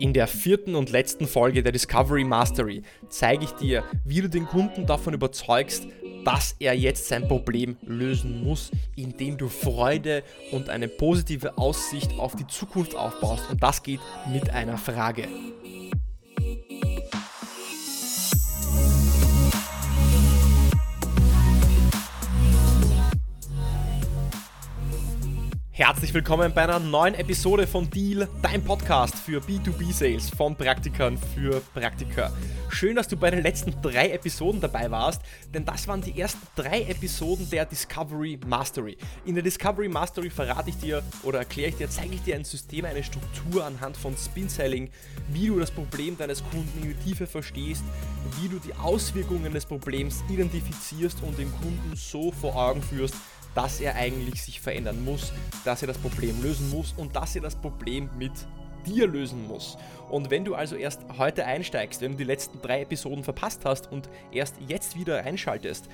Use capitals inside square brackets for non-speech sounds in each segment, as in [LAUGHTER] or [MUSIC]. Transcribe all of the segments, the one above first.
In der vierten und letzten Folge der Discovery Mastery zeige ich dir, wie du den Kunden davon überzeugst, dass er jetzt sein Problem lösen muss, indem du Freude und eine positive Aussicht auf die Zukunft aufbaust. Und das geht mit einer Frage. Herzlich willkommen bei einer neuen Episode von Deal, dein Podcast für B2B-Sales von Praktikern für Praktiker. Schön, dass du bei den letzten drei Episoden dabei warst, denn das waren die ersten drei Episoden der Discovery Mastery. In der Discovery Mastery verrate ich dir oder erkläre ich dir, zeige ich dir ein System, eine Struktur anhand von Spin Selling, wie du das Problem deines Kunden in die Tiefe verstehst, wie du die Auswirkungen des Problems identifizierst und dem Kunden so vor Augen führst, dass er eigentlich sich verändern muss, dass er das Problem lösen muss und dass er das Problem mit dir lösen muss. Und wenn du also erst heute einsteigst, wenn du die letzten drei Episoden verpasst hast und erst jetzt wieder einschaltest,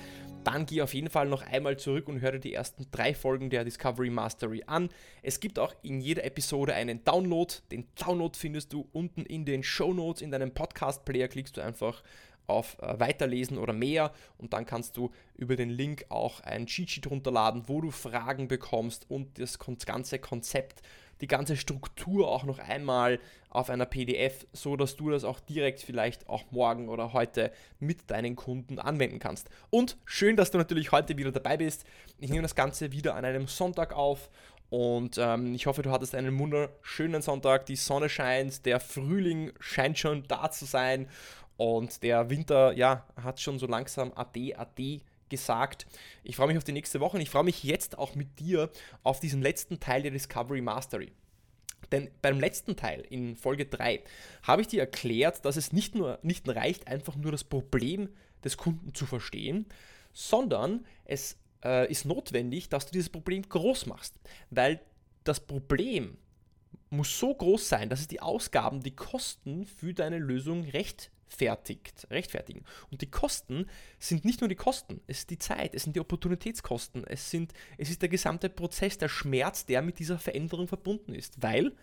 dann geh auf jeden Fall noch einmal zurück und höre die ersten drei Folgen der Discovery Mastery an. Es gibt auch in jeder Episode einen Download. Den Download findest du unten in den Show Notes in deinem Podcast-Player. Klickst du einfach auf äh, Weiterlesen oder mehr und dann kannst du über den Link auch ein Cheat runterladen, wo du Fragen bekommst und das ganze Konzept, die ganze Struktur auch noch einmal auf einer PDF, so dass du das auch direkt vielleicht auch morgen oder heute mit deinen Kunden anwenden kannst. Und schön, dass du natürlich heute wieder dabei bist. Ich nehme das Ganze wieder an einem Sonntag auf und ähm, ich hoffe, du hattest einen wunderschönen Sonntag. Die Sonne scheint, der Frühling scheint schon da zu sein. Und der Winter, ja, hat schon so langsam Ade, Ade gesagt. Ich freue mich auf die nächste Woche und ich freue mich jetzt auch mit dir auf diesen letzten Teil der Discovery Mastery. Denn beim letzten Teil in Folge 3 habe ich dir erklärt, dass es nicht nur nicht reicht, einfach nur das Problem des Kunden zu verstehen, sondern es äh, ist notwendig, dass du dieses Problem groß machst. Weil das Problem muss so groß sein, dass es die Ausgaben, die Kosten für deine Lösung recht rechtfertigt, rechtfertigen. Und die Kosten sind nicht nur die Kosten, es ist die Zeit, es sind die Opportunitätskosten, es, sind, es ist der gesamte Prozess, der Schmerz, der mit dieser Veränderung verbunden ist. Weil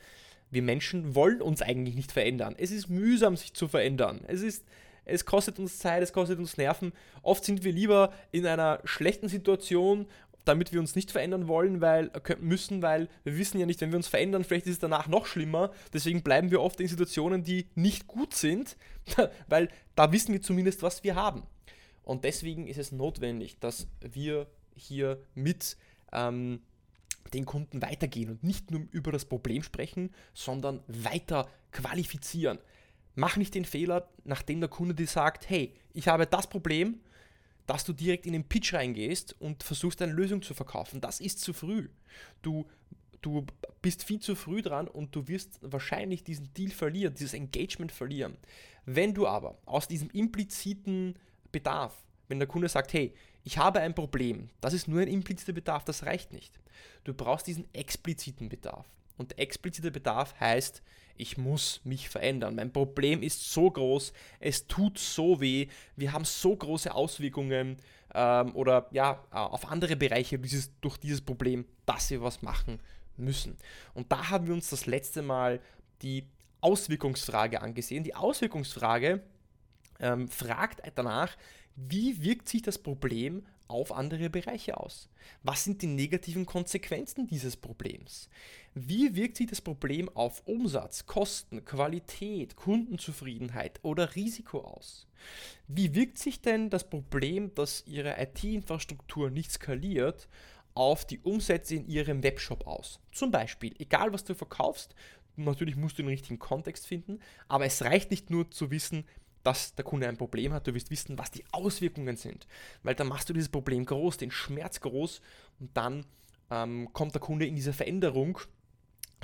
wir Menschen wollen uns eigentlich nicht verändern. Es ist mühsam, sich zu verändern. Es ist es kostet uns Zeit, es kostet uns Nerven. Oft sind wir lieber in einer schlechten Situation damit wir uns nicht verändern wollen, weil äh, müssen, weil wir wissen ja nicht, wenn wir uns verändern, vielleicht ist es danach noch schlimmer. Deswegen bleiben wir oft in Situationen, die nicht gut sind, [LAUGHS] weil da wissen wir zumindest, was wir haben. Und deswegen ist es notwendig, dass wir hier mit ähm, den Kunden weitergehen und nicht nur über das Problem sprechen, sondern weiter qualifizieren. Mach nicht den Fehler, nachdem der Kunde dir sagt, hey, ich habe das Problem, dass du direkt in den Pitch reingehst und versuchst eine Lösung zu verkaufen. Das ist zu früh. Du, du bist viel zu früh dran und du wirst wahrscheinlich diesen Deal verlieren, dieses Engagement verlieren. Wenn du aber aus diesem impliziten Bedarf, wenn der Kunde sagt, hey, ich habe ein Problem, das ist nur ein impliziter Bedarf, das reicht nicht. Du brauchst diesen expliziten Bedarf. Und expliziter Bedarf heißt, ich muss mich verändern. Mein Problem ist so groß, es tut so weh, wir haben so große Auswirkungen ähm, oder ja, äh, auf andere Bereiche dieses, durch dieses Problem, dass wir was machen müssen. Und da haben wir uns das letzte Mal die Auswirkungsfrage angesehen. Die Auswirkungsfrage ähm, fragt danach, wie wirkt sich das Problem auf andere Bereiche aus? Was sind die negativen Konsequenzen dieses Problems? Wie wirkt sich das Problem auf Umsatz, Kosten, Qualität, Kundenzufriedenheit oder Risiko aus? Wie wirkt sich denn das Problem, dass Ihre IT-Infrastruktur nicht skaliert, auf die Umsätze in Ihrem Webshop aus? Zum Beispiel, egal was du verkaufst, natürlich musst du den richtigen Kontext finden, aber es reicht nicht nur zu wissen, dass der Kunde ein Problem hat, du wirst wissen, was die Auswirkungen sind. Weil dann machst du dieses Problem groß, den Schmerz groß und dann ähm, kommt der Kunde in diese Veränderung,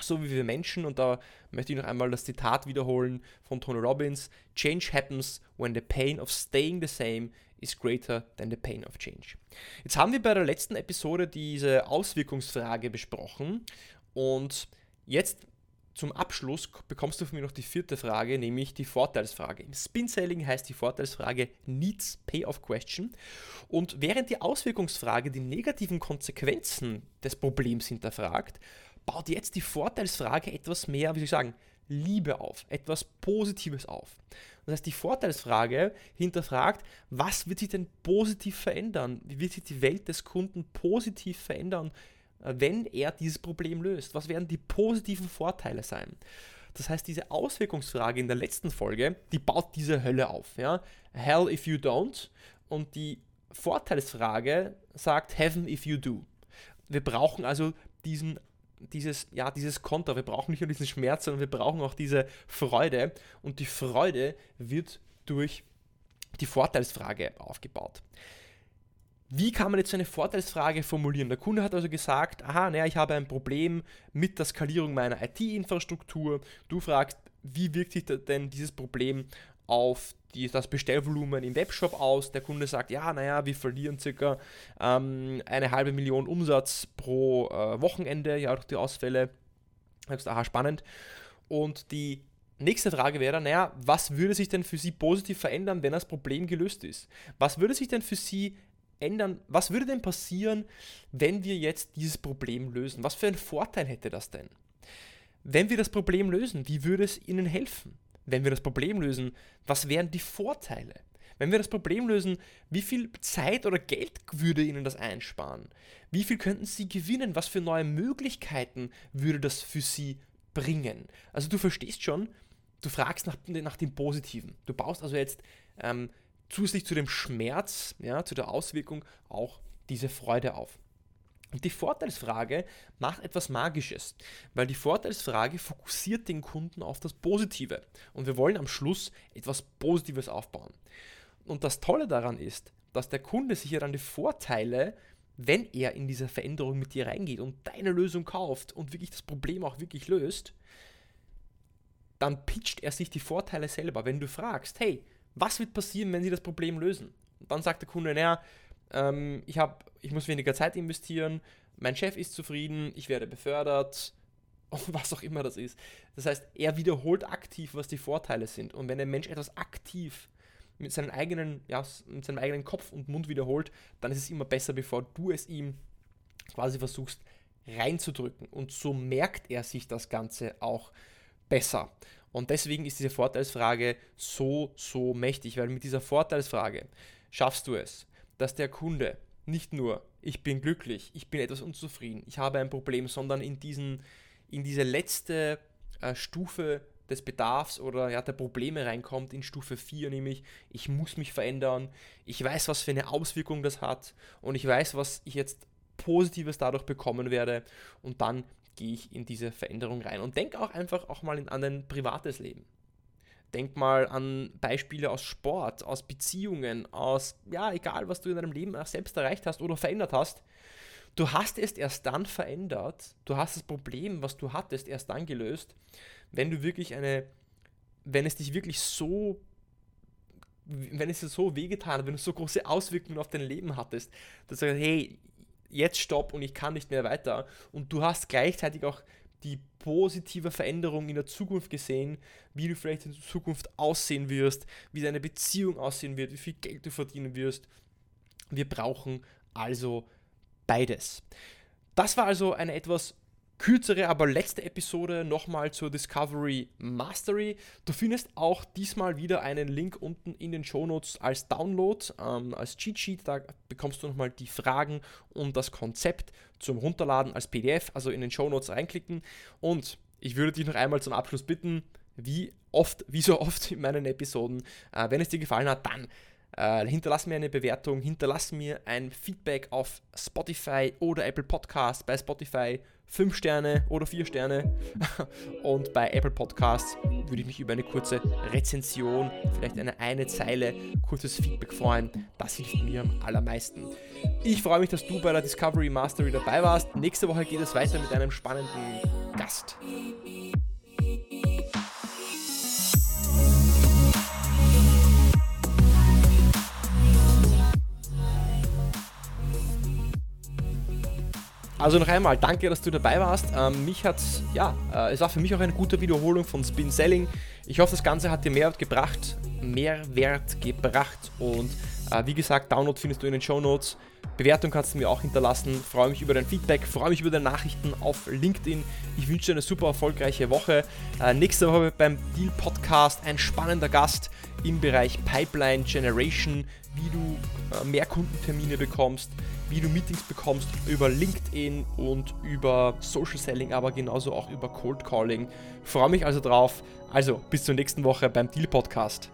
so wie wir Menschen, und da möchte ich noch einmal das Zitat wiederholen von Tony Robbins: Change happens when the pain of staying the same is greater than the pain of change. Jetzt haben wir bei der letzten Episode diese Auswirkungsfrage besprochen und jetzt zum Abschluss bekommst du von mir noch die vierte Frage, nämlich die Vorteilsfrage. Im Spin-Selling heißt die Vorteilsfrage Needs Payoff Question. Und während die Auswirkungsfrage die negativen Konsequenzen des Problems hinterfragt, baut jetzt die Vorteilsfrage etwas mehr, wie soll ich sagen, Liebe auf, etwas Positives auf. Das heißt, die Vorteilsfrage hinterfragt, was wird sich denn positiv verändern? Wie wird sich die Welt des Kunden positiv verändern, wenn er dieses Problem löst? Was werden die positiven Vorteile sein? Das heißt, diese Auswirkungsfrage in der letzten Folge, die baut diese Hölle auf. Ja? Hell if you don't. Und die Vorteilsfrage sagt Heaven if you do. Wir brauchen also diesen dieses, ja, dieses Konter. Wir brauchen nicht nur diesen Schmerz, sondern wir brauchen auch diese Freude. Und die Freude wird durch die Vorteilsfrage aufgebaut. Wie kann man jetzt eine Vorteilsfrage formulieren? Der Kunde hat also gesagt, aha, naja, ich habe ein Problem mit der Skalierung meiner IT-Infrastruktur. Du fragst, wie wirkt sich denn dieses Problem auf die, das Bestellvolumen im Webshop aus. Der Kunde sagt, ja, naja, wir verlieren circa ähm, eine halbe Million Umsatz pro äh, Wochenende, ja, durch die Ausfälle. Sagst aha, spannend. Und die nächste Frage wäre, naja, was würde sich denn für Sie positiv verändern, wenn das Problem gelöst ist? Was würde sich denn für Sie ändern? Was würde denn passieren, wenn wir jetzt dieses Problem lösen? Was für einen Vorteil hätte das denn? Wenn wir das Problem lösen, wie würde es Ihnen helfen? wenn wir das Problem lösen, was wären die Vorteile? Wenn wir das Problem lösen, wie viel Zeit oder Geld würde Ihnen das einsparen? Wie viel könnten Sie gewinnen? Was für neue Möglichkeiten würde das für Sie bringen? Also du verstehst schon, du fragst nach, nach dem Positiven. Du baust also jetzt ähm, zusätzlich zu dem Schmerz, ja, zu der Auswirkung auch diese Freude auf. Und die Vorteilsfrage macht etwas Magisches, weil die Vorteilsfrage fokussiert den Kunden auf das Positive. Und wir wollen am Schluss etwas Positives aufbauen. Und das Tolle daran ist, dass der Kunde sich ja dann die Vorteile, wenn er in diese Veränderung mit dir reingeht und deine Lösung kauft und wirklich das Problem auch wirklich löst, dann pitcht er sich die Vorteile selber. Wenn du fragst, hey, was wird passieren, wenn sie das Problem lösen? Und dann sagt der Kunde, naja, ähm, ich, hab, ich muss weniger Zeit investieren, mein Chef ist zufrieden, ich werde befördert, [LAUGHS] was auch immer das ist. Das heißt, er wiederholt aktiv, was die Vorteile sind. Und wenn ein Mensch etwas aktiv mit, seinen eigenen, ja, mit seinem eigenen Kopf und Mund wiederholt, dann ist es immer besser, bevor du es ihm quasi versuchst reinzudrücken. Und so merkt er sich das Ganze auch besser. Und deswegen ist diese Vorteilsfrage so, so mächtig, weil mit dieser Vorteilsfrage schaffst du es, dass der Kunde nicht nur ich bin glücklich, ich bin etwas unzufrieden, ich habe ein Problem, sondern in, diesen, in diese letzte äh, Stufe des Bedarfs oder ja, der Probleme reinkommt, in Stufe 4, nämlich ich muss mich verändern, ich weiß, was für eine Auswirkung das hat und ich weiß, was ich jetzt Positives dadurch bekommen werde. Und dann gehe ich in diese Veränderung rein und denke auch einfach auch mal in, an ein privates Leben. Denk mal an Beispiele aus Sport, aus Beziehungen, aus, ja, egal, was du in deinem Leben auch selbst erreicht hast oder verändert hast. Du hast es erst dann verändert, du hast das Problem, was du hattest, erst dann gelöst, wenn du wirklich eine, wenn es dich wirklich so, wenn es dir so wehgetan hat, wenn du so große Auswirkungen auf dein Leben hattest, dass du sagst, hey, jetzt stopp und ich kann nicht mehr weiter. Und du hast gleichzeitig auch die positive Veränderung in der Zukunft gesehen, wie du vielleicht in Zukunft aussehen wirst, wie deine Beziehung aussehen wird, wie viel Geld du verdienen wirst. Wir brauchen also beides. Das war also eine etwas kürzere, aber letzte Episode nochmal zur Discovery Mastery. Du findest auch diesmal wieder einen Link unten in den Shownotes als Download, ähm, als Cheat Sheet. Da bekommst du nochmal die Fragen und das Konzept zum Runterladen als PDF, also in den Shownotes reinklicken. Und ich würde dich noch einmal zum Abschluss bitten, wie oft, wie so oft in meinen Episoden, äh, wenn es dir gefallen hat, dann äh, hinterlass mir eine Bewertung, hinterlass mir ein Feedback auf Spotify oder Apple Podcasts. Bei Spotify 5 Sterne oder 4 Sterne. [LAUGHS] Und bei Apple Podcasts würde ich mich über eine kurze Rezension, vielleicht eine eine Zeile, kurzes Feedback freuen. Das hilft mir am allermeisten. Ich freue mich, dass du bei der Discovery Mastery dabei warst. Nächste Woche geht es weiter mit einem spannenden Gast. Also noch einmal, danke, dass du dabei warst. Ähm, mich hat, ja, äh, es war für mich auch eine gute Wiederholung von Spin Selling. Ich hoffe, das Ganze hat dir Mehrwert gebracht, Mehrwert gebracht und Äh, wie gesagt, Download findest du in den Show Notes. Bewertung kannst du mir auch hinterlassen. Freue mich über dein Feedback, freue mich über deine Nachrichten auf LinkedIn. Ich wünsche dir eine super erfolgreiche Woche. Äh, nächste Woche beim Deal Podcast ein spannender Gast im Bereich Pipeline Generation, wie du äh, mehr Kundentermine bekommst, wie du Meetings bekommst über LinkedIn und über Social Selling, aber genauso auch über Cold Calling. Freue mich also drauf. Also bis zur nächsten Woche beim Deal Podcast.